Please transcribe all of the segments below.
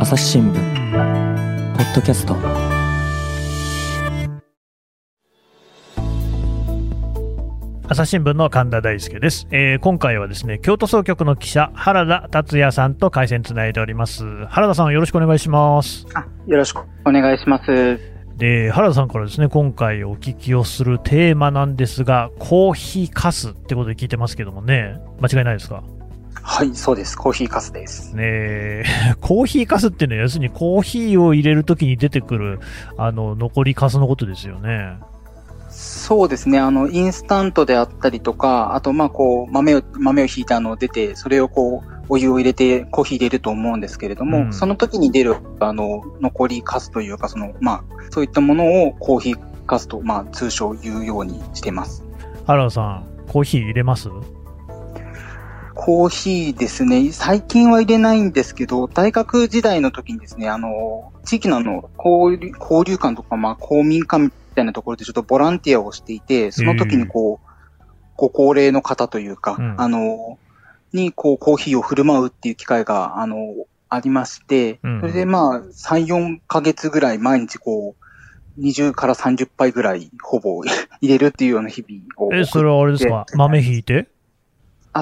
朝日新聞ポッドキャスト。朝日新聞の神田大輔です、えー今回はですね京都総局の記者原田達也さんと回線つないでおります。原田さんよろしくお願いします。あよろしくお願いします。で原田さんからですね今回お聞きをするテーマなんですがコーヒーかすってことで聞いてますけどもね間違いないですか？はい、そうです。コーヒーカスです。ねえ コーヒーかすっていうのは要するにコーヒーを入れるときに出てくるあの残りかすのことですよねそうですね。あの、インスタントであったりとか、あと、まあ、こう、豆を、豆をひいて、あの、出て、それをこう、お湯を入れてコーヒー入れると思うんですけれども、うんその時に出る、あの、残りカスというか、その、まあ、そういったものをコーヒーカスと、まあ、通称言うようにしてます。原田さんコーヒー入れます？コーヒーですね、最近は入れないんですけど、大学時代の時にですね、あの、地域のあの、交流交流館とか、まあ、公民館みたいなところでちょっとボランティアをしていて、その時にこう、ご高齢の方というか、うん。あの、に、こう、コーヒーを振る舞うっていう機会が、あの、ありまして、うん。それでまあ、3、4ヶ月ぐらい毎日こう、20から30杯ぐらい、ほぼ 入れるっていうような日々を。えそれはあれですか？豆ひいて？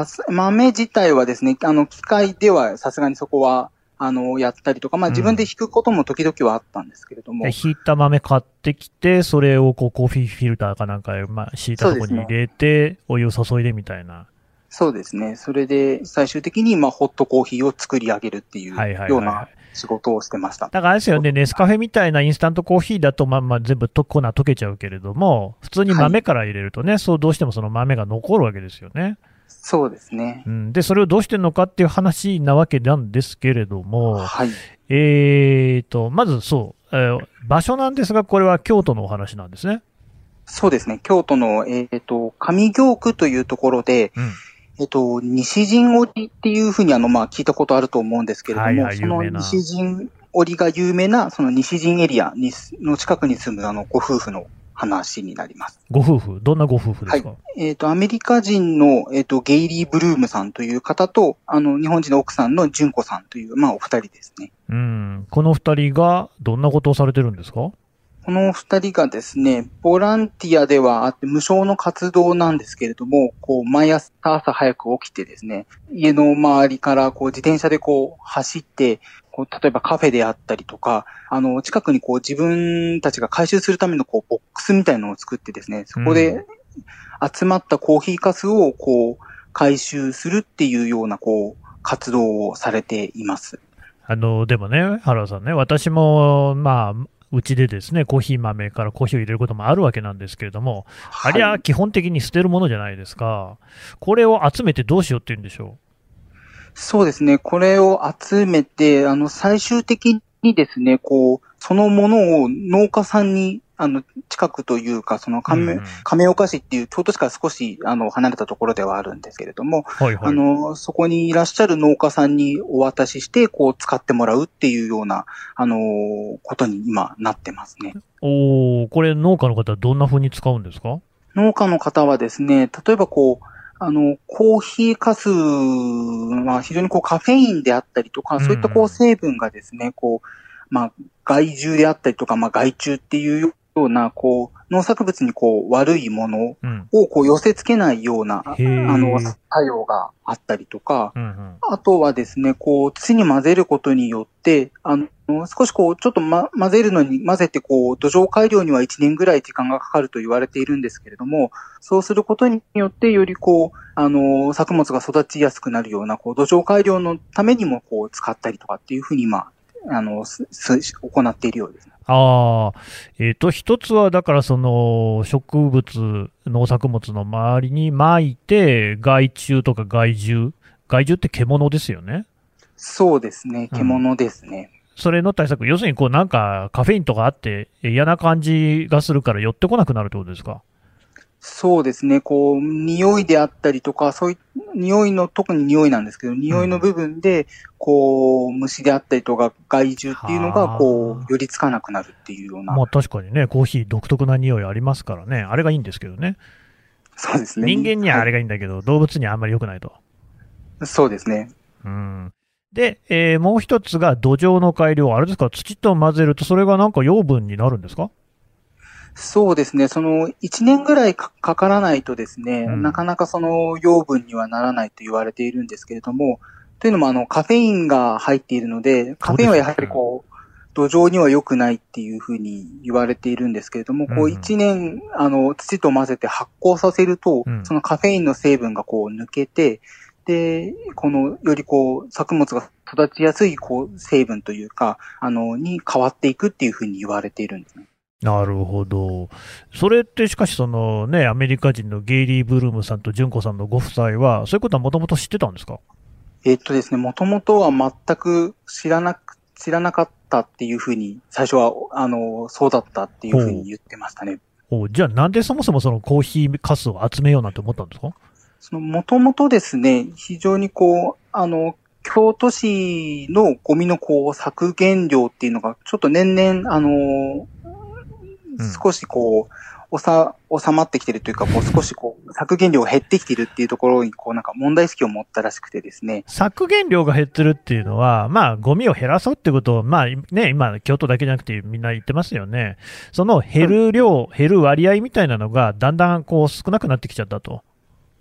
あす豆自体はですね、あの、機械ではさすがにそこは、あの、やったりとか、まあうん自分で引くことも時々はあったんですけれども、でひいた豆買ってきて、それをこうコーヒーフィルターかなんかへ、まあ、敷いたところに入れて、お湯を注いでみたいな。そうですね。それで最終的に、まあ、ホットコーヒーを作り上げるっていうはいはいはいような仕事をしてました。だからあれですよね、ネスカフェみたいなインスタントコーヒーだと、まあまあ全部と粉溶けちゃうけれども、普通に豆から入れるとね、そうどうしてもその豆が残るわけですよね。そうですね。うん、で、それをどうしてるのかっていう話なわけなんですけれども、はい。えーと、まずそう、えー場所なんですが、これは京都のお話なんですね。そうですね。京都の、えっ、と、上京区というところで、うん。えっ、と、西陣織っていうふうにあの、まあ、聞いたことあると思うんですけれども、はいはいその西陣織が有名な、その西陣エリアにの近くに住むあの、ご夫婦の話になります。ご夫婦、どんなご夫婦ですか、えっ、と、アメリカ人の、えっ、と、ゲイリー・ブルームさんという方と、あの、日本人の奥さんの純子さんという、まあ、お二人ですね。うん。この二人がどんなことをされてるんですか？この二人がですね、ボランティアではあって無償の活動なんですけれども、こう、毎朝朝早く起きてですね、家の周りからこう自転車でこう走って、こう、例えばカフェであったりとか、あの、近くにこう自分たちが回収するためのこう、ボックスみたいなのを作ってですね、そこうで集まったコーヒーかすをこう、回収するっていうようなこう、活動をされています。あの、でもね、原田さんね、私も、まあ、うちでですね、コーヒー豆からコーヒーを入れることもあるわけなんですけれども、ありゃ基本的に捨てるものじゃないですか。これを集めてどうしようって言うんでしょそうですね。これを集めて、あの、最終的にですね、こう、そのものを農家さんに、あの、近くというか、そのう。亀、うん亀岡市っていう京都市から少し、あの、離れたところではあるんですけれども、はいはい。あの、そこにいらっしゃる農家さんにお渡しして、こう、使ってもらうっていうような、あの、ことに今なってますね。おーこれ農家の方はどんな風に使うんですか？農家の方はですね、例えばこう、あの、コーヒーかすは非常にこうカフェインであったりとか、そういったこうんう成分がですね、こう、まあ、害獣であったりとか、まあ、害虫っていうような、こう、農作物にこう、悪いものうん。をこう寄せ付けないような、あへーの、作用があったりとか、うんうん。あとはですね、こう、土に混ぜることによって、あの、少しこう、ちょっと、ま、混ぜるのに、混ぜてこう、土壌改良には1年ぐらい時間がかかると言われているんですけれども、そうすることによって、よりこう、あの、作物が育ちやすくなるような、こう、土壌改良のためにも、こう、使ったりとかっていうふうに今、あの、すす行っているようです。ああ、えっ、と、一つは、だから、その、植物、農作物の周りに撒いて、害虫とか害獣、害獣って獣ですよね。そうですね、うん獣ですね。それの対策、要するに、こう、なんか、カフェインとかあって、嫌な感じがするから寄ってこなくなるってことですか？そうですね、こう、匂いであったりとか、そういう、匂いの、特に匂いなんですけど、匂いの部分で、こう、虫であったりとか、害獣っていうのが、こはあう、寄りつかなくなるっていうような、まあ確かにね、コーヒー独特な匂いありますからね、あれがいいんですけどね。そうですね。人間にはあれが、がいいんだけど、動物にはあんまり良くないと。そうですね。うん。で、えーもう一つが土壌の改良。あれですか、土と混ぜると、それがなんか養分になるんですか？そうですね。その、1年ぐらいかかからないとですね、うん。なかなかその養分にはならないと言われているんですけれども、というのもあの、カフェインが入っているので、カフェインはやはりこう、土壌には良くないっていうふうに言われているんですけれども、こうんううん。1年、あの、土と混ぜて発酵させると、うん。そのカフェインの成分がこう抜けて、で、この、よりこう、作物が育ちやすい、こう、成分というか、あの、に変わっていくっていうふうに言われているんですね。なるほど。それってしかしそのね、アメリカ人のゲイリー・ブルームさんと純子さんのご夫妻は、そういうことはもともと知ってたんですか？えっとですね、もともとは全く知らなく、知らなかったっていうふうに、最初は、あの、そうだったっていうふうに言ってましたね。おじゃあなんでそもそもそのコーヒーかすを集めようなんて思ったんですか？その、もともとですね、非常にこう、あの、京都市のゴミのこう、削減量っていうのが、ちょっと年々、あの、少しこう、おさ、収まってきてるというか、こう少しこう、削減量が減ってきてるっていうところに、こうなんか問題意識を持ったらしくてですね。削減量が減ってるっていうのは、まあ、ゴミを減らそうってことを、まあね、今、京都だけじゃなくてみんな言ってますよね。その減る量、減る割合みたいなのが、だんだんこう少なくなってきちゃったと。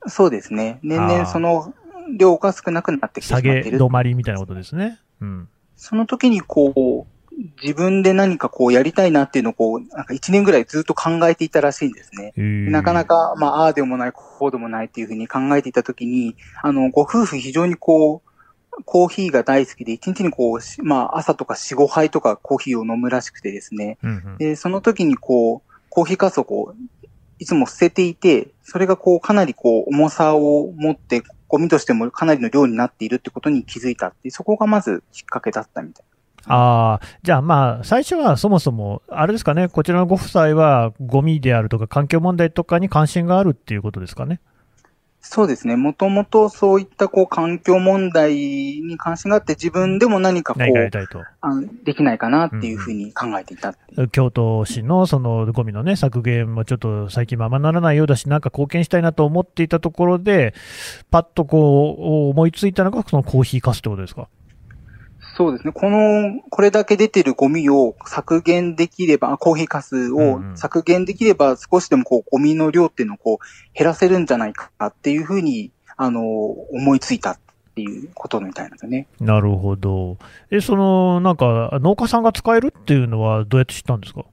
そうですね。年々その量が少なくなってきてしま下っている。げ止まりみたいなことですね。うん。その時にこう、自分で何かこうやりたいなっていうのをこう、なんか一年ぐらいずっと考えていたらしいんですね。なかなか、まあ、ああでもない、こうでもないっていうふうに考えていた時に、あの、ご夫婦非常にこう、コーヒーが大好きで、一日にこうし、まあ、朝とか4、5杯とかコーヒーを飲むらしくてですね。うんうんで、その時にこう、コーヒーかすをこう、いつも捨てていて、それがこう、かなりこう、重さを持って、ゴミとしてもかなりの量になっているってことに気づいたって、そこがまずきっかけだったみたい。ああ、じゃあまあ、最初はそもそも、あれですかね、こちらのご夫妻は、ゴミであるとか、環境問題とかに関心があるっていうことですかね。そうですね。もともとそういったこう環境問題に関心があって自分でも何かこう。あのできないかなっていうふうに考えていたう。京都市のそのゴミのね、削減もちょっと最近ままならないようだし、なんか貢献したいなと思っていたところで、パッとこう、思いついたのがそのコーヒーかすってことですか？そうですね。この、これだけ出てるゴミを削減できれば、あコーヒーかすうんをうん削減できれば少しでもこうゴミの量っていうのをこう減らせるんじゃないかっていうふうに、あの、思いついたっていうことみたいなんですよね。なるほど。え、その、なんか、農家さんが使えるっていうのはどうやって知ったんですか？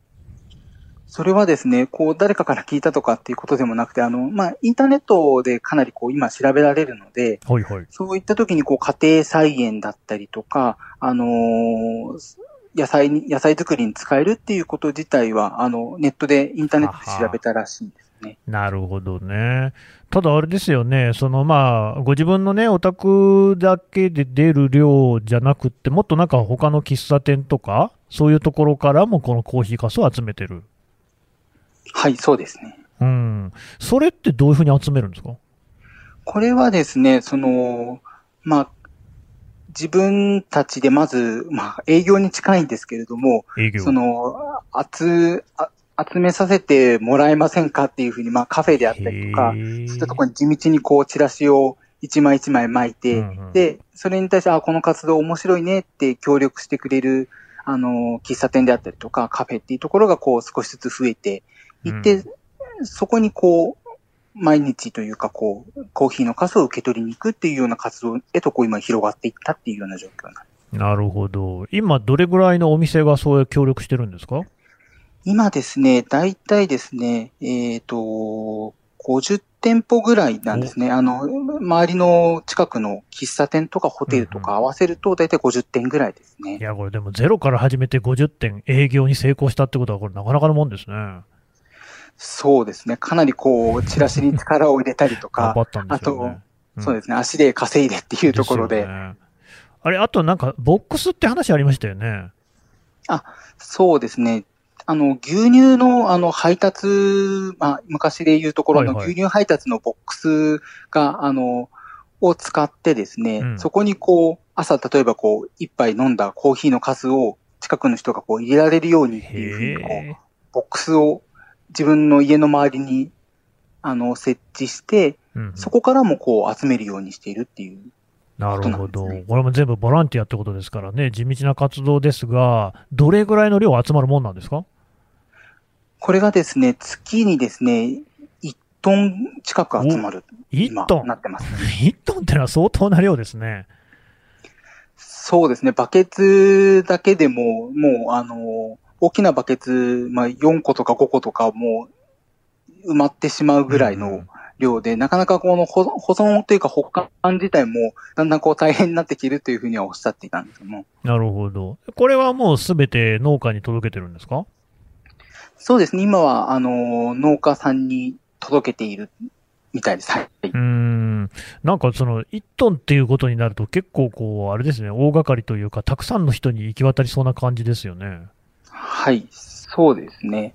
それはですね、こう、誰かから聞いたとかっていうことでもなくて、あの、まあ、インターネットでかなりこう、今調べられるので、はいはい。そういった時にこう、家庭菜園だったりとか、あのー野菜に、野菜作りに使えるっていうこと自体は、あの、ネットで、インターネットで調べたらしいんですね。なるほどね。ただあれですよね、そのまあ、ご自分のね、お宅だけで出る量じゃなくって、もっとなんか他の喫茶店とか、そういうところからもこのコーヒーかすを集めてる。はい、そうですね。うん。それってどういうふうに集めるんですか？これはですね、その、まあ、自分たちでまず、まあ、営業に近いんですけれども、営業。その、集、あ集めさせてもらえませんかっていうふうに、まあ、カフェであったりとか、そういったところに地道にこう、チラシを一枚一枚巻いて、うんうんで、それに対して、あ、この活動面白いねって協力してくれる、あの、喫茶店であったりとか、カフェっていうところがこう、少しずつ増えていって、そこにこう、毎日というか、こう、コーヒーのカスを受け取りに行くっていうような活動へと、こう、今広がっていったっていうような状況なんです。なるほど。今、どれぐらいのお店がそういう協力してるんですか？今ですね、大体ですね、えっ、と、50店舗ぐらいなんですね。あの、周りの近くの喫茶店とかホテルとか合わせると大体50店ぐらいですね。いや、これでもゼロから始めて50点営業に成功したってことは、これなかなかのもんですね。そうですね。かなりこう、チラシに力を入れたりとか頑張、ったん。そうですね。足で稼いでっていうところで、すよねあれ、あとなんか、ボックスって話ありましたよね。そうですね。あの、牛乳の、あの、配達、まあ、昔で言うところのはいはい牛乳配達のボックスが、あの、を使ってですね、うんそこにこう、朝、例えばこう、一杯飲んだコーヒーのカスを近くの人がこう入れられるようにっていうふうにこう、へボックスを自分の家の周りに、あの、設置して、ーうんうんそこからもこう集めるようにしているっていうなるほど、これも全部ボランティアってことですからね、地道な活動ですが、どれぐらいの量集まるもんなんですか？これがですね、月にですね、1トン近く集まる。1今トン？なってますね。1トンってのは相当な量ですね。そうですね、バケツだけでも、もう、あの、大きなバケツ、まあ、4個とか5個とかもう埋まってしまうぐらいのうん量で、なかなかこの保保存というか保管自体もだんだんこう大変になってきるというふうにはおっしゃっていたんですけども。なるほど。これはもうすべて農家に届けてるんですか？そうですね、今は、あの、農家さんに届けているみたいです。はい。うーん。なんかその1トンっていうことになると結構こう、あれですね、大掛かりというか、たくさんの人に行き渡りそうな感じですよね。はい、そうですね。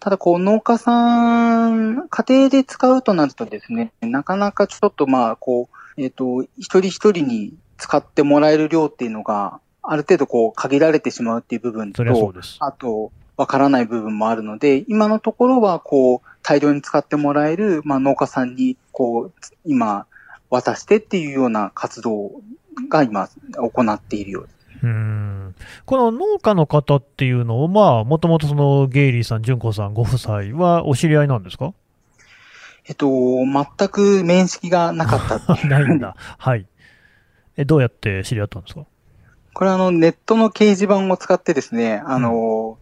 ただ、こう、農家さん、家庭で使うとなるとですね、なかなかちょっとまあ、こう、えっ、と、一人一人に使ってもらえる量っていうのが、ある程度こう、限られてしまうっていう部分とそ、りゃそうです。あと、わからない部分もあるので、今のところは、こう、大量に使ってもらえる、まあ、農家さんに、こう、今、渡してっていうような活動が今、行っているようです。うーん。この農家の方っていうのを、まあ、もともとそのゲイリーさん、純子さんご夫妻はお知り合いなんですか？えっと、全く面識がなかったっ ないんだ。はい。え、どうやって知り合ったんですか？これはあの、ネットの掲示板を使ってですね、あの、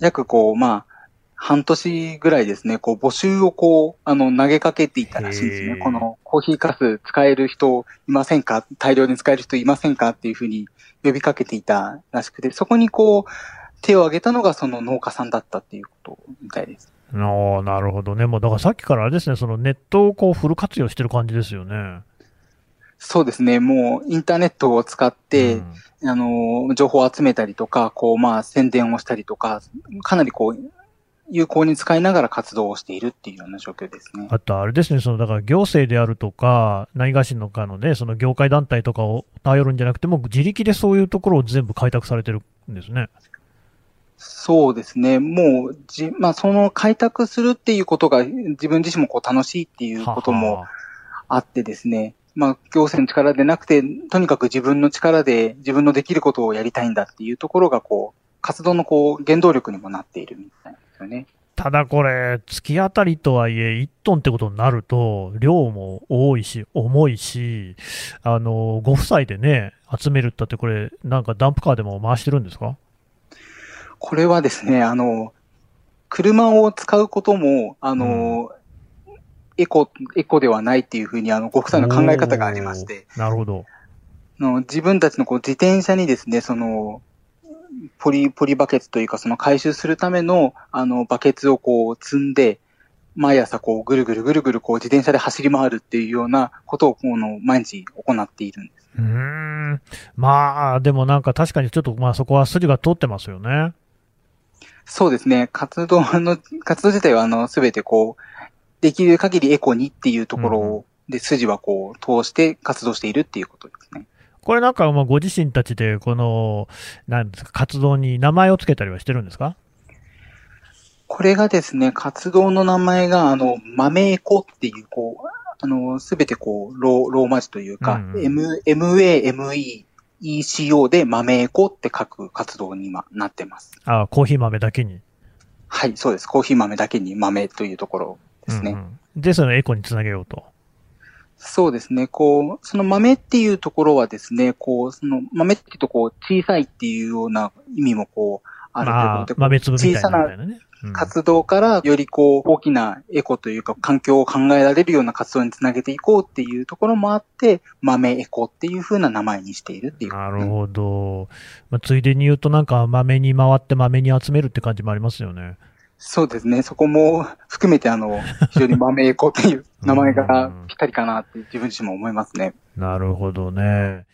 約こう、まあ、半年ぐらいですね、こう、募集をこう、あの、投げかけていたらしいんですね。この、コーヒーカス使える人いませんか？大量に使える人いませんか？っていうふうに呼びかけていたらしくて、そこにこう、手を挙げたのがその農家さんだったっていうことみたいです。ああ、なるほどね。もうだからさっきからあれですね、そのネットをこうフル活用してる感じですよね。そうですね、もう、インターネットを使って、うんあの、情報を集めたりとか、こう、まあ、宣伝をしたりとか、かなりこう、有効に使いながら活動をしているっていうような状況ですね。あとあれですね、そのだから行政であるとか、何がしのかのね、その業界団体とかを頼るんじゃなくても、自力でそういうところを全部開拓されてるんですね。そうですね。もう、じ、まあ、その開拓するっていうことが自分自身もこう楽しいっていうこともはあってですね。まあ、行政の力でなくて、とにかく自分の力で自分のできることをやりたいんだっていうところが、こう、活動のこう、原動力にもなっているみたいなんですよね。ただこれ、月当たりとはいえ、1トンってことになると、量も多いし、重いし、あの、ご夫妻でね、集めるったって、これ、なんかダンプカーでも回してるんですか？これはですね、あの、車を使うことも、あの、エコ、エコではないっていうふうに、あの、ご夫妻の考え方がありまして、なるほど。あの自分たちのこう自転車にですね、その、ポリ、ポリバケツというか、その回収するための、あの、バケツをこう積んで、毎朝こう、ぐるぐるぐるぐるこう、自転車で走り回るっていうようなことを、この、毎日行っているんです。うーん。まあ、でもなんか確かにちょっと、まあそこは筋が通ってますよね。そうですね。活動の、活動自体は、あの、すべてこう、できる限りエコにっていうところで、筋はこう、通して活動しているっていうことですね。これなんか、まあご自身たちで、この、なんですか、活動に名前をつけたりはしてるんですか？これがですね、活動の名前が、あの、豆エコっていう、こう、あの、すべてこう、ロー、ローマ字というか、うんうん M、MA、ME、ECO で豆エコって書く活動に今なってます。ああ、コーヒー豆だけに。はい、そうです。コーヒー豆だけに豆というところですね。うんうんで、そのエコにつなげようと。そうですね。こう、その豆っていうところはですね、こう、その豆っていうとこう、小さいっていうような意味もこう、あるというまあことで、、豆粒みたいな小さな活動からよりこう大きなエコというか環境を考えられるような活動につなげていこうっていうところもあって、豆エコっていう風な名前にしているっていうね、なるほど。まあ、ついでに言うと、なんか、豆に回って豆に集めるって感じもありますよね。そうですね。そこも含めてあの、非常に豆エコっていう名前がぴったりかなって自分自身も思いますね。なるほどね。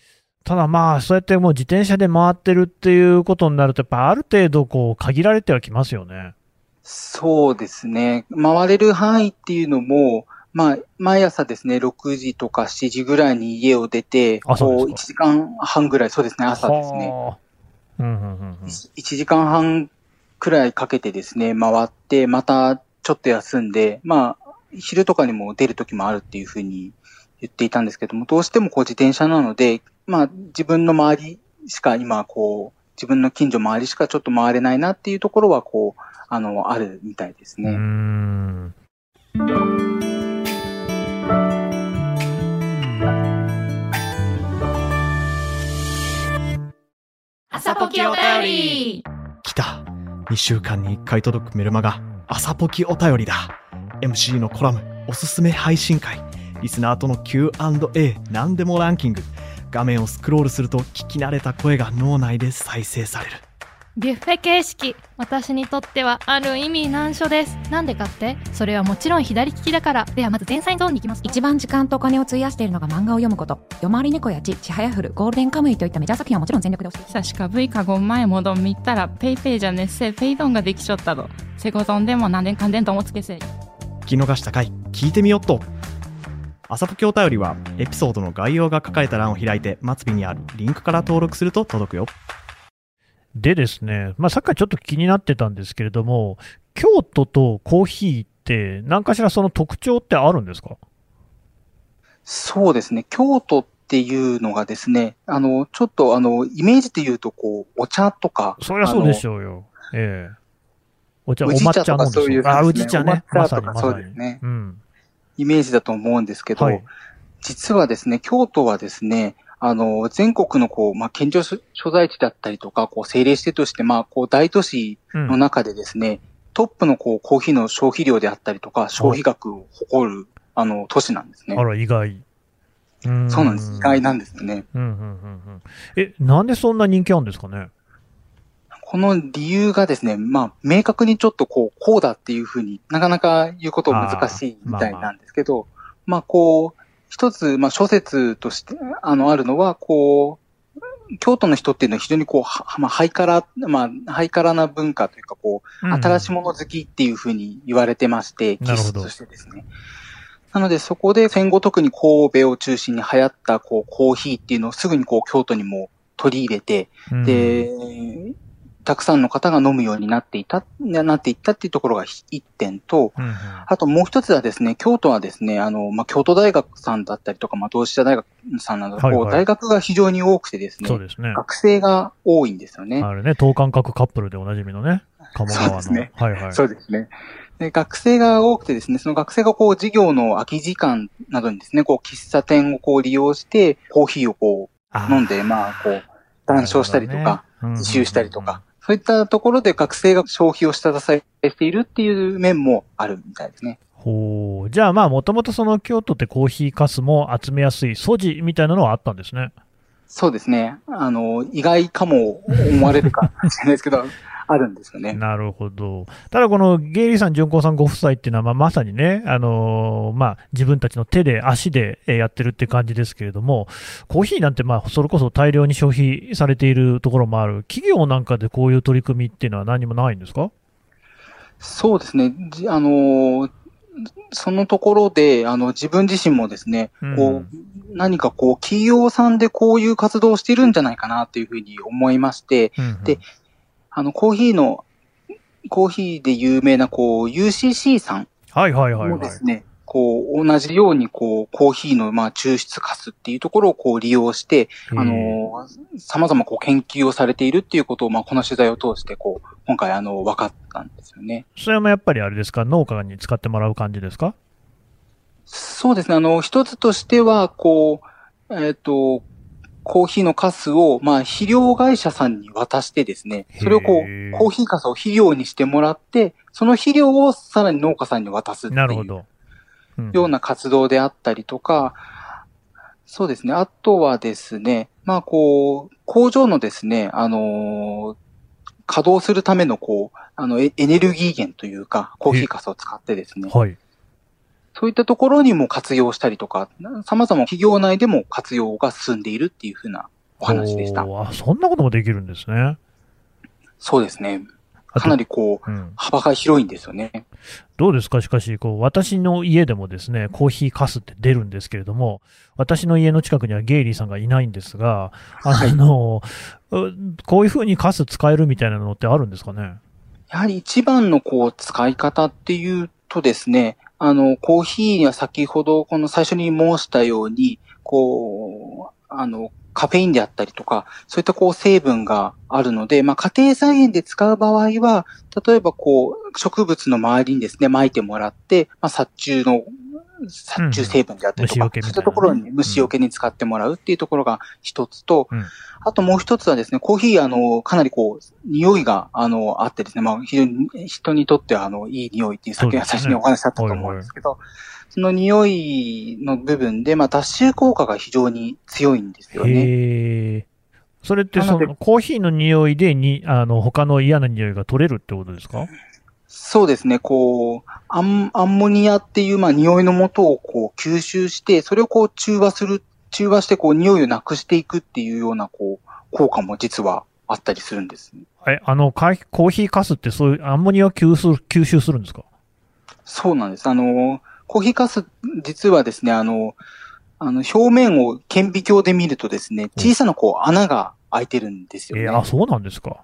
ただまあ、そうやってもう自転車で回ってるっていうことになると、やっぱある程度こう、限られてはきますよね。そうですね。回れる範囲っていうのも、まあ、毎朝ですね、6時とか7時ぐらいに家を出て、こう1時間半ぐらい、そうですね、朝ですね。はあ。うんうんうんうん。1時間半くらいかけてですね、回って、またちょっと休んで、まあ、昼とかにも出る時もあるっていうふうに言っていたんですけども、どうしてもこう自転車なので、まあ自分の周りしか今こう、自分の近所周りしかちょっと回れないなっていうところはこう、あの、あるみたいですね。うーん。朝ポキお便り来た2週間に1回届くメルマガ朝ポキお便りだ。MC のコラムおすすめ配信会。リスナーとの Q&A 何でもランキング。画面をスクロールすると聞き慣れた声が脳内で再生される。ビュッフェ形式私にとってはある意味難所です。なんでかって？それはもちろん左利きだから。ではまず前菜ゾーンに行きます。一番時間とお金を費やしているのが漫画を読むこと「夜回り猫やちちはやふるゴールデンカムイ」といったメジャー作品はもちろん全力で押し久さしか V かご前もどん見たらペイペイじゃねっせペイドンができちょったどセゴゾンでも何年かんでんともつけせ聞き逃したかい？聞いてみよっと。朝ポケお便りはエピソードの概要が書かれた欄を開いて末尾にあるリンクから登録すると届くよ。でですね、まあ、さっきちょっと気になってたんですけれども、京都とコーヒーって、何かしらその特徴ってあるんですか？そうですね。京都っていうのがですね、あの、ちょっとあの、イメージで言うとこう、お茶とか。そりゃそうでしょうよ。ええお茶、お抹茶飲むとかそういうね宇治茶ね。お抹茶とかそう。ですねうん。イメージだと思うんですけど、はい。実はですね、京都はですね、あの、全国のこう、まあ、県庁所所在地だったりとか、こう、政令指定として、まあ、こう、大都市うんの中でですね、トップのこう、コーヒーの消費量であったりとか、消費額を誇る、あの、都市なんですねあ。ら、意外。うんそうなんです。意外なんですよね。うんうんうんうん。え、なんでそんな人気あるんですかね？この理由がですね、まあ、明確にちょっとこう、こうだっていうふうになかなか言うこと難しいみたいなんですけど、まあ、こう、一つ、まあ、諸説として、あの、あるのは、こう、京都の人っていうのは非常にこう、はまあ、ハイカラ、まあ、ハイカラな文化というか、こう、新しいもの好きっていうふうに言われてまして、気質としてですね。なので、そこで戦後特に神戸を中心に流行った、こう、コーヒーっていうのをすぐにこう、京都にも取り入れて、うん、で、たくさんの方が飲むようになっていた、なっていったっていうところが一点と、うんうんあともう一つはですね、京都はですね、あの、まあ、京都大学さんだったりとか、まあ、同志社大学さんなど、はいはい大学が非常に多くてですね、そうですね。学生が多いんですよね。あれね、等間隔カップルでおなじみのね、鴨川の。そうですねはいはい。そうですね。で、学生が多くてですね、その学生がこう、授業の空き時間などにですね、こう、喫茶店をこう利用して、コーヒーをこあう、飲んで、まあ、こう、談笑したりとか、自習したりとか、そういったところで学生が消費を下支えしているっていう面もあるみたいですね。ほう。じゃあまあ、もともとその京都ってコーヒーかすも集めやすい素地みたいなのはあったんですね。そうですね。あの、意外かも思われるかもしれないですけど、あるんですよね。なるほど。ただこのゲイリーさん、純子さんご夫妻っていうのは、まあ、まさにね、あのーまあ、自分たちの手で、足でえーやってるって感じですけれども、コーヒーなんて、まあ、それこそ大量に消費されているところもある。企業なんかでこういう取り組みっていうのは何もないんですか？そうですね。じあの、そのところで、あの、自分自身もですね、うんこう、何かこう、企業さんでこういう活動をしているんじゃないかなっていうふうに思いまして、うんうんであの、コーヒーの、コーヒーで有名な、こう、UCC さんはいはいはいはいもです。ね、こう、同じように、こう、コーヒーの、まあ、抽出カスっていうところを、こう、利用して、あの、様々、こう、研究をされているっていうことを、まあ、この取材を通して、こう、今回、あの、分かったんですよね。それもやっぱりあれですか、農家に使ってもらう感じですか？そうですね、あの、一つとしては、こう、えっ、と、コーヒーのカスを、まあ、肥料会社さんに渡してですね、それをこう、コーヒーカスを肥料にしてもらって、その肥料をさらに農家さんに渡すっていうような活動であったりとか、そうですね。あとはですね、まあこう、工場のですね、あのー稼働するためのこう、あの、エエネルギー源というか、コーヒーカスを使ってですね、はい。そういったところにも活用したりとか、様々企業内でも活用が進んでいるっていうふうなお話でした。あ、そんなこともできるんですね。そうですね。かなりこう、うん、幅が広いんですよね。どうですか？しかし、こう、私の家でもですね、コーヒーカスって出るんですけれども、私の家の近くにはゲイリーさんがいないんですが、あの、うこういうふうにカス使えるみたいなのってあるんですかね？やはり一番のこう、使い方っていうとですね、あの、コーヒーには先ほどこの最初に申したように、こう、あの、カフェインであったりとか、そういったこう成分があるので、まあ家庭菜園で使う場合は、例えばこう、植物の周りにですね、撒いてもらって、まあ殺虫の、殺虫成分であったりとか、うんそういったところに虫除けに使ってもらうっていうところが一つと、うん。あともう一つはですね、コーヒー、あの、かなりこう、匂いが、あの、あってですね、まあ、非常に人にとっては、あの、いい匂いっていう、先そうですね。最初にお話しあったと思うんですけど、その匂いの部分で、まあ、脱臭効果が非常に強いんですよね。それってそのコーヒーの匂いでに、あの、他の嫌な匂いが取れるってことですか？そうですね、こう、アンアンモニアっていう、まあ、匂いの元をこう吸収して、それをこう中和する、中和してこう匂いをなくしていくっていうような、こう、効果も実はあったりするんです。え、あの、カコーヒーかすってそういうアンモニアを吸収吸収するんですか？そうなんです。あの、コーヒーかす、実はですね、あの、あの、表面を顕微鏡で見るとですね、小さなこう穴が開いてるんですよね。えーあ、そうなんですか。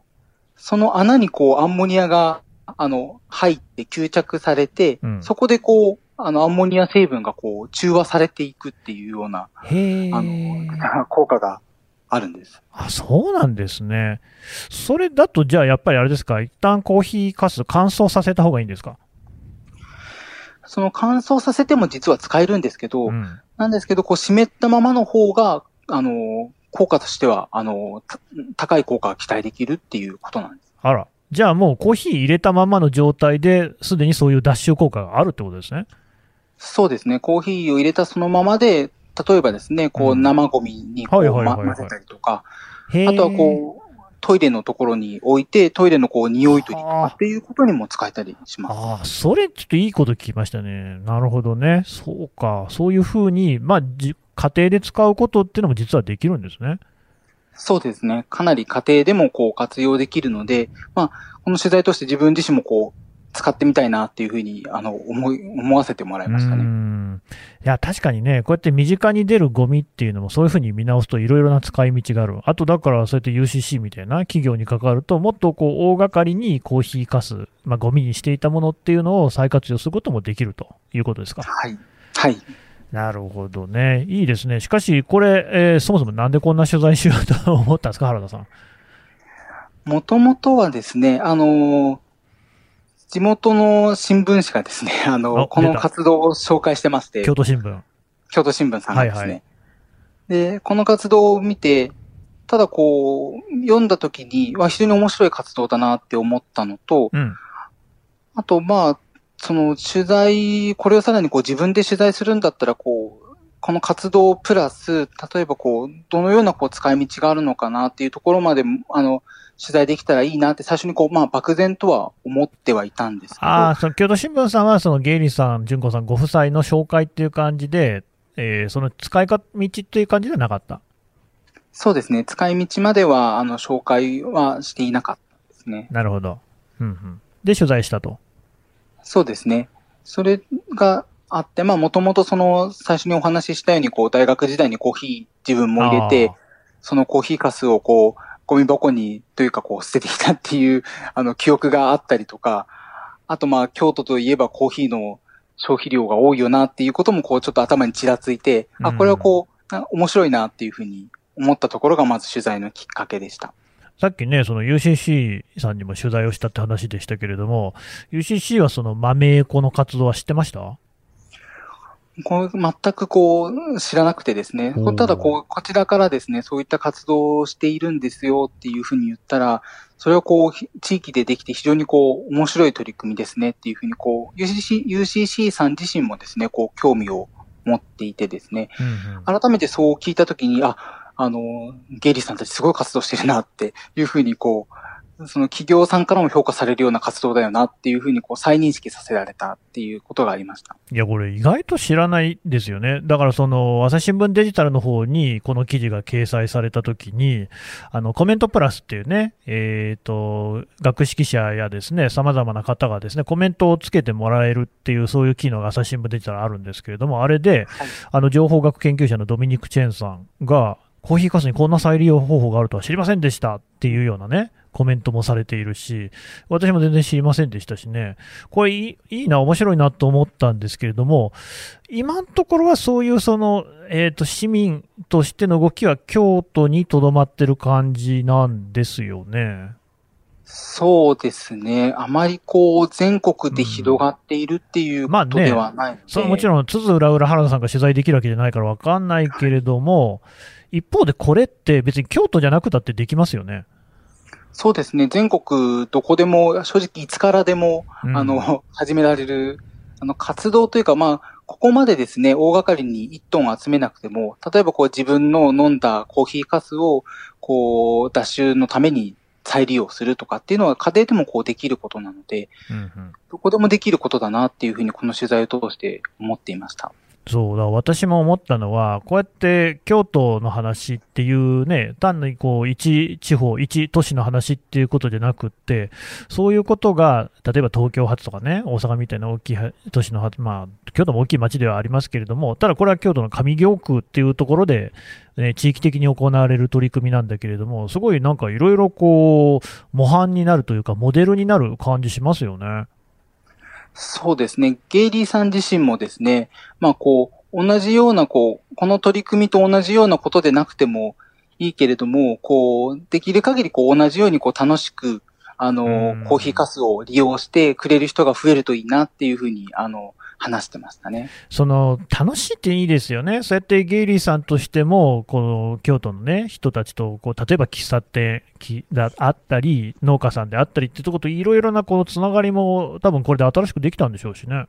その穴にこうアンモニアが、あの、入って吸着されて、うんそこでこう、あの、アンモニア成分がこう、中和されていくっていうような、へえ。あの、効果があるんです。あ、そうなんですね。それだと、じゃあやっぱりあれですか、一旦コーヒーかす乾燥させた方がいいんですか？その乾燥させても実は使えるんですけど、うん。なんですけど、こう、湿ったままの方が、あの、効果としては、あの、た高い効果が期待できるっていうことなんです。あら。じゃあもうコーヒー入れたままの状態で、すでにそういう脱臭効果があるってことですね。そうですね。コーヒーを入れたそのままで、例えばですね、こううん生ゴミにこう、混ぜたりとか。あとはこう、トイレのところに置いて、トイレのこう、匂い取りとかはあっていうことにも使えたりします。ああ、それちょっといいこと聞きましたね。なるほどね。そうか。そういうふうに、まあ、じ家庭で使うことっていうのも実はできるんですね。そうですね。かなり家庭でもこう活用できるので、まあ、この取材として自分自身もこう、使ってみたいなっていうふうに、あの、思い、思わせてもらいましたうね。ん。いや、確かにね、こうやって身近に出るゴミっていうのもそういうふうに見直すといろいろな使い道がある。あとだからそうやって UCC みたいな企業に関わると、もっとこう大掛かりにコーヒーかす、まあゴミにしていたものっていうのを再活用することもできるということですか？はい。はい。なるほどね。いいですね。しかし、これ、えーそもそもなんでこんな取材しようと思ったんですか、原田さん？もともとはですね、あの、地元の新聞社がですね、あ あの、この活動を紹介してまして、京都新聞。京都新聞さんがですね。はいはいで、この活動を見て、ただこう、読んだ時に、わ、非常に面白い活動だなって思ったのと、うん。あと、まあ、その取材、これをさらにこう自分で取材するんだったら、こう、この活動プラス、例えばこう、どのようなこう使い道があるのかなっていうところまで、あの、取材できたらいいなって最初にこう、まあ、漠然とは思ってはいたんですけど、ああ、その京都新聞さんは、そのゲイリーさん、純子さんご夫妻の紹介っていう感じで、えーその使い方道っていう感じではなかった。そうですね、使い道までは、あの、紹介はしていなかったですね。なるほど。うんうん。で、取材したと。そうですね。それがあって、まあ、もともとその、最初にお話ししたように、こう、大学時代にコーヒー自分も入れて、そのコーヒーかすをこう、ゴミ箱にというかこう捨ててきたっていう、あの、記憶があったりとか、あとまあ、京都といえばコーヒーの消費量が多いよなっていうこともこう、ちょっと頭にちらついて、あ、これはこう、な面白いなっていうふうに思ったところがまず取材のきっかけでした。さっきね、その UCC さんにも取材をしたって話でしたけれども、UCC はその豆エコの活動は知ってました？こう全くこう、知らなくてですね。ただこう、こちらからですね、そういった活動をしているんですよっていうふうに言ったら、それをこう、ひ地域でできて非常にこう、面白い取り組みですねっていうふうにこう、UCC, UCC さん自身もですね、こう、興味を持っていてですね、うんうん。改めてそう聞いたときに、あ、あの、ゲイリーさんたちすごい活動してるなっていうふうにこう、その企業さんからも評価されるような活動だよなっていうふうにこう再認識させられたっていうことがありました。いや、これ意外と知らないですよね。だからその、朝日新聞デジタルの方にこの記事が掲載されたときに、あの、コメントプラスっていうね、えっ、と、学識者やですね、様々な方がですね、コメントをつけてもらえるっていう、そういう機能が朝日新聞デジタルあるんですけれども、あれで、はいあの、情報学研究者のドミニク・チェンさんが、コーヒーカスにこんな再利用方法があるとは知りませんでしたっていうようなね、コメントもされているし、私も全然知りませんでしたしね、これいいな、面白いなと思ったんですけれども、今のところはそういうその、えーと、市民としての動きは京都にとどまってる感じなんですよね。そうですね。あまりこう、全国で広がっているっていうことではないうんまあね、そもちろん、つづ裏裏原田さんが取材できるわけじゃないからわかんないけれども、一方でこれって別に京都じゃなくたってできますよね。そうですね。全国どこでも、正直いつからでも、うん、あの、始められる、あの、活動というか、まあ、ここまでですね、大掛かりに1トン集めなくても、例えばこう自分の飲んだコーヒーかすを、こう、脱臭のために再利用するとかっていうのは家庭でもこうできることなので、うんうん、どこでもできることだなっていうふうにこの取材を通して思っていました。そうだ、私も思ったのは、こうやって京都の話っていうね、単にこう、一地方、一都市の話っていうことじゃなくって、そういうことが、例えば東京発とかね、大阪みたいな大きい都市の発、まあ、京都も大きい町ではありますけれども、ただこれは京都の上京区っていうところで、ね、地域的に行われる取り組みなんだけれども、すごいなんかいろいろこう、模範になるというか、モデルになる感じしますよね。そうですね。ゲイリーさん自身もですね、まあこう、同じようなこう、この取り組みと同じようなことでなくてもいいけれども、こう、できる限りこう同じようにこう楽しく、あの、コーヒーかすを利用してくれる人が増えるといいなっていうふうに、あの、話してましたね。その、楽しいっていいですよね。そうやってゲイリーさんとしても、この京都のね、人たちと、こう、例えば喫茶店があったり、農家さんであったりってとこと、いろいろなこのつながりも、多分これで新しくできたんでしょうしね。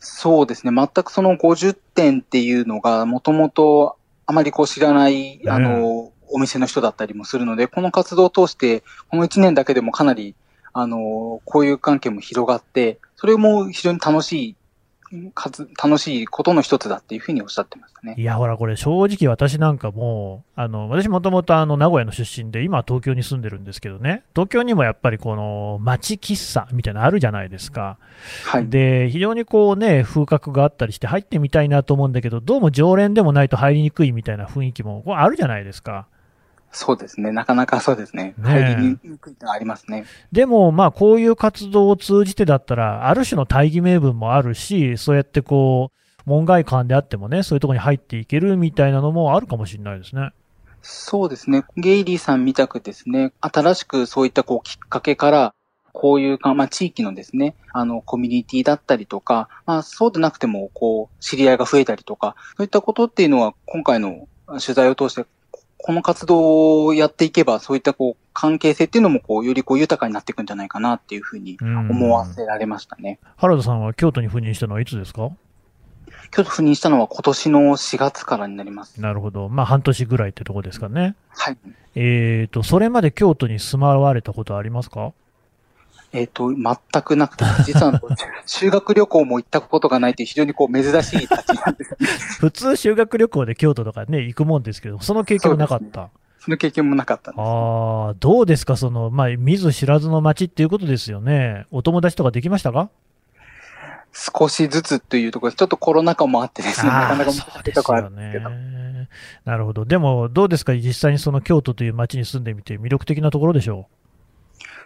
そうですね。全くその50点っていうのが、もともとあまりこう知らない、あの、お店の人だったりもするので、この活動を通して、この1年だけでもかなり、あの、交友関係も広がって、それも非常に楽しい楽しいことの一つだっていうふうにおっしゃってましたね。いや、ほら、これ正直私なんかもう、あの、私もともとあの、名古屋の出身で、今は東京に住んでるんですけどね、東京にもやっぱりこの、街喫茶みたいなのあるじゃないですか。はい。で、非常にこうね、風格があったりして入ってみたいなと思うんだけど、どうも常連でもないと入りにくいみたいな雰囲気も、これあるじゃないですか。そうですね。なかなかそうですね。ね入りにくいのはありますね。でも、まあ、こういう活動を通じてだったら、ある種の大義名分もあるし、そうやってこう、門外漢であってもね、そういうところに入っていけるみたいなのもあるかもしれないですね。そうですね。ゲイリーさんみたくですね、新しくそういったこうきっかけから、こういうか、まあ、地域のですね、あの、コミュニティだったりとか、まあ、そうでなくても、こう、知り合いが増えたりとか、そういったことっていうのは、今回の取材を通してこの活動をやっていけば、そういったこう、関係性っていうのも、こう、よりこう、豊かになっていくんじゃないかなっていうふうに思わせられましたね。原田さんは京都に赴任したのはいつですか？京都赴任したのは今年の4月からになります。なるほど。まあ、半年ぐらいってとこですかね。はい。えっ、ー、と、それまで京都に住まわれたことありますか？えっ、ー、と、全くなくて、実は修学旅行も行ったことがないという非常にこう珍しい立ちなんです、ね、普通修学旅行で京都とかね、行くもんですけど、その経験もなかった。そ、ね,、の経験もなかったああ、どうですか、その、まあ、見ず知らずの街っていうことですよね。お友達とかできましたか？少しずつというところちょっとコロナ禍もあってですね、なかなか難しいところあるんですけど。なるほど。でも、どうですか実際にその京都という街に住んでみて魅力的なところでしょう？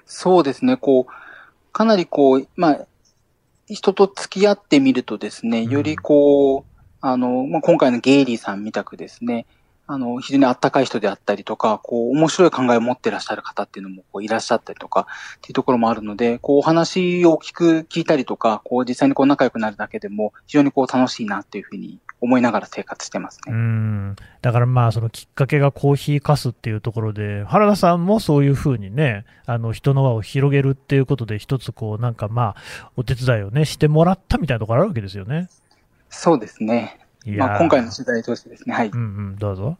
そうですね、こう、かなりこう、まあ、人と付き合ってみるとですね、よりこう、あの、まあ、今回のゲイリーさんみたくですね、あの、非常にあったかい人であったりとか、こう、面白い考えを持ってらっしゃる方っていうのもこういらっしゃったりとか、っていうところもあるので、こう、お話を聞く、聞いたりとか、こう、実際にこう仲良くなるだけでも、非常にこう、楽しいなっていうふうに思いながら生活してますね。うん。だからまあ、そのきっかけがコーヒーかすっていうところで、原田さんもそういうふうにね、あの、人の輪を広げるっていうことで、一つこう、なんかまあ、お手伝いをね、してもらったみたいなところあるわけですよね。そうですね。まあ、今回の取材通してですね、はい。うんうん、どうぞ。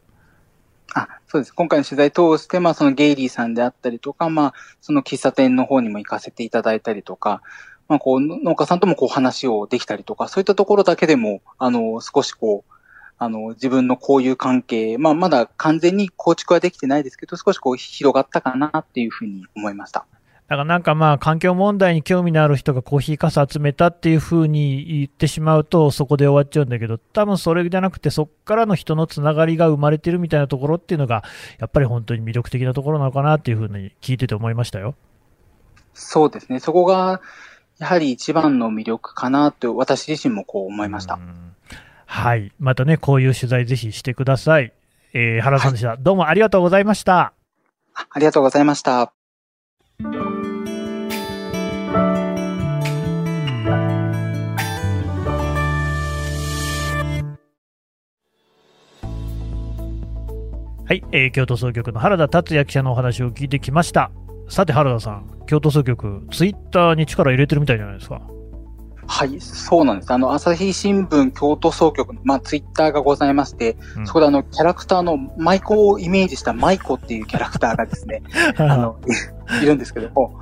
あ、そうです。今回の取材通して、まあ、そのゲイリーさんであったりとか、まあ、その喫茶店の方にも行かせていただいたりとか、まあ、こう、農家さんともこう話をできたりとか、そういったところだけでも、あの、少しこう、あの、自分の交友関係、まあ、まだ完全に構築はできてないですけど、少しこう広がったかなっていうふうに思いました。からなんかまあ環境問題に興味のある人がコーヒーかす集めたっていうふうに言ってしまうとそこで終わっちゃうんだけど多分それじゃなくてそこからの人のつながりが生まれてるみたいなところっていうのがやっぱり本当に魅力的なところなのかなっていうふうに聞いてて思いましたよ。そうですね。そこが、やはり一番の魅力かなと、私自身もこう思いました。はい。またね、こういう取材ぜひしてください。えー、原さんでした、はい、どうもありがとうございました。ありがとうございました。はい、えー、京都総局の原田達也記者のお話を聞いてきました。さて原田さん、京都総局、ツイッターに力入れてるみたいじゃないですか。はい、そうなんです。あの、朝日新聞京都総局の、まあ、ツイッターがございまして、うん、そこであの、キャラクターの舞妓をイメージした舞妓っていうキャラクターがですね、あの、いるんですけども、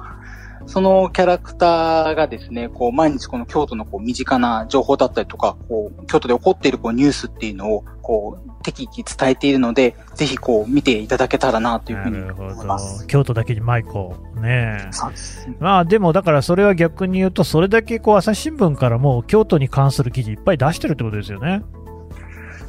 そのキャラクターがですね、こう、毎日この京都のこう、身近な情報だったりとか、こう、京都で起こっているこう、ニュースっていうのを、こう、適宜伝えているので、ぜひこう、見ていただけたらなというふうに思います。京都だけに舞妓。ねそうです。まあ、でもだからそれは逆に言うと、それだけこう、朝日新聞からも京都に関する記事いっぱい出してるってことですよね。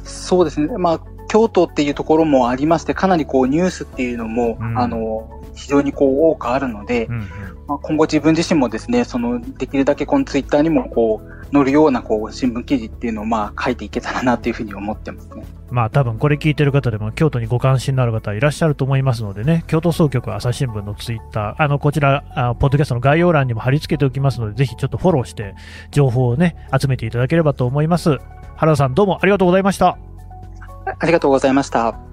そうですね。まあ、京都っていうところもありまして、かなりこう、ニュースっていうのも、うん、あの、非常にこう多くあるので、うんうん、まあ、今後自分自身もですね、そのできるだけこのツイッターにもこう載るようなこう新聞記事っていうのをまあ書いていけたらなというふうに思ってますね。まあ多分これ聞いてる方でも京都にご関心のある方いらっしゃると思いますのでね、京都総局朝日新聞のツイッター、あのこちらあ、ポッドキャストの概要欄にも貼り付けておきますので、ぜひちょっとフォローして情報をね、集めていただければと思います。原田さんどうもありがとうございました。ありがとうございました。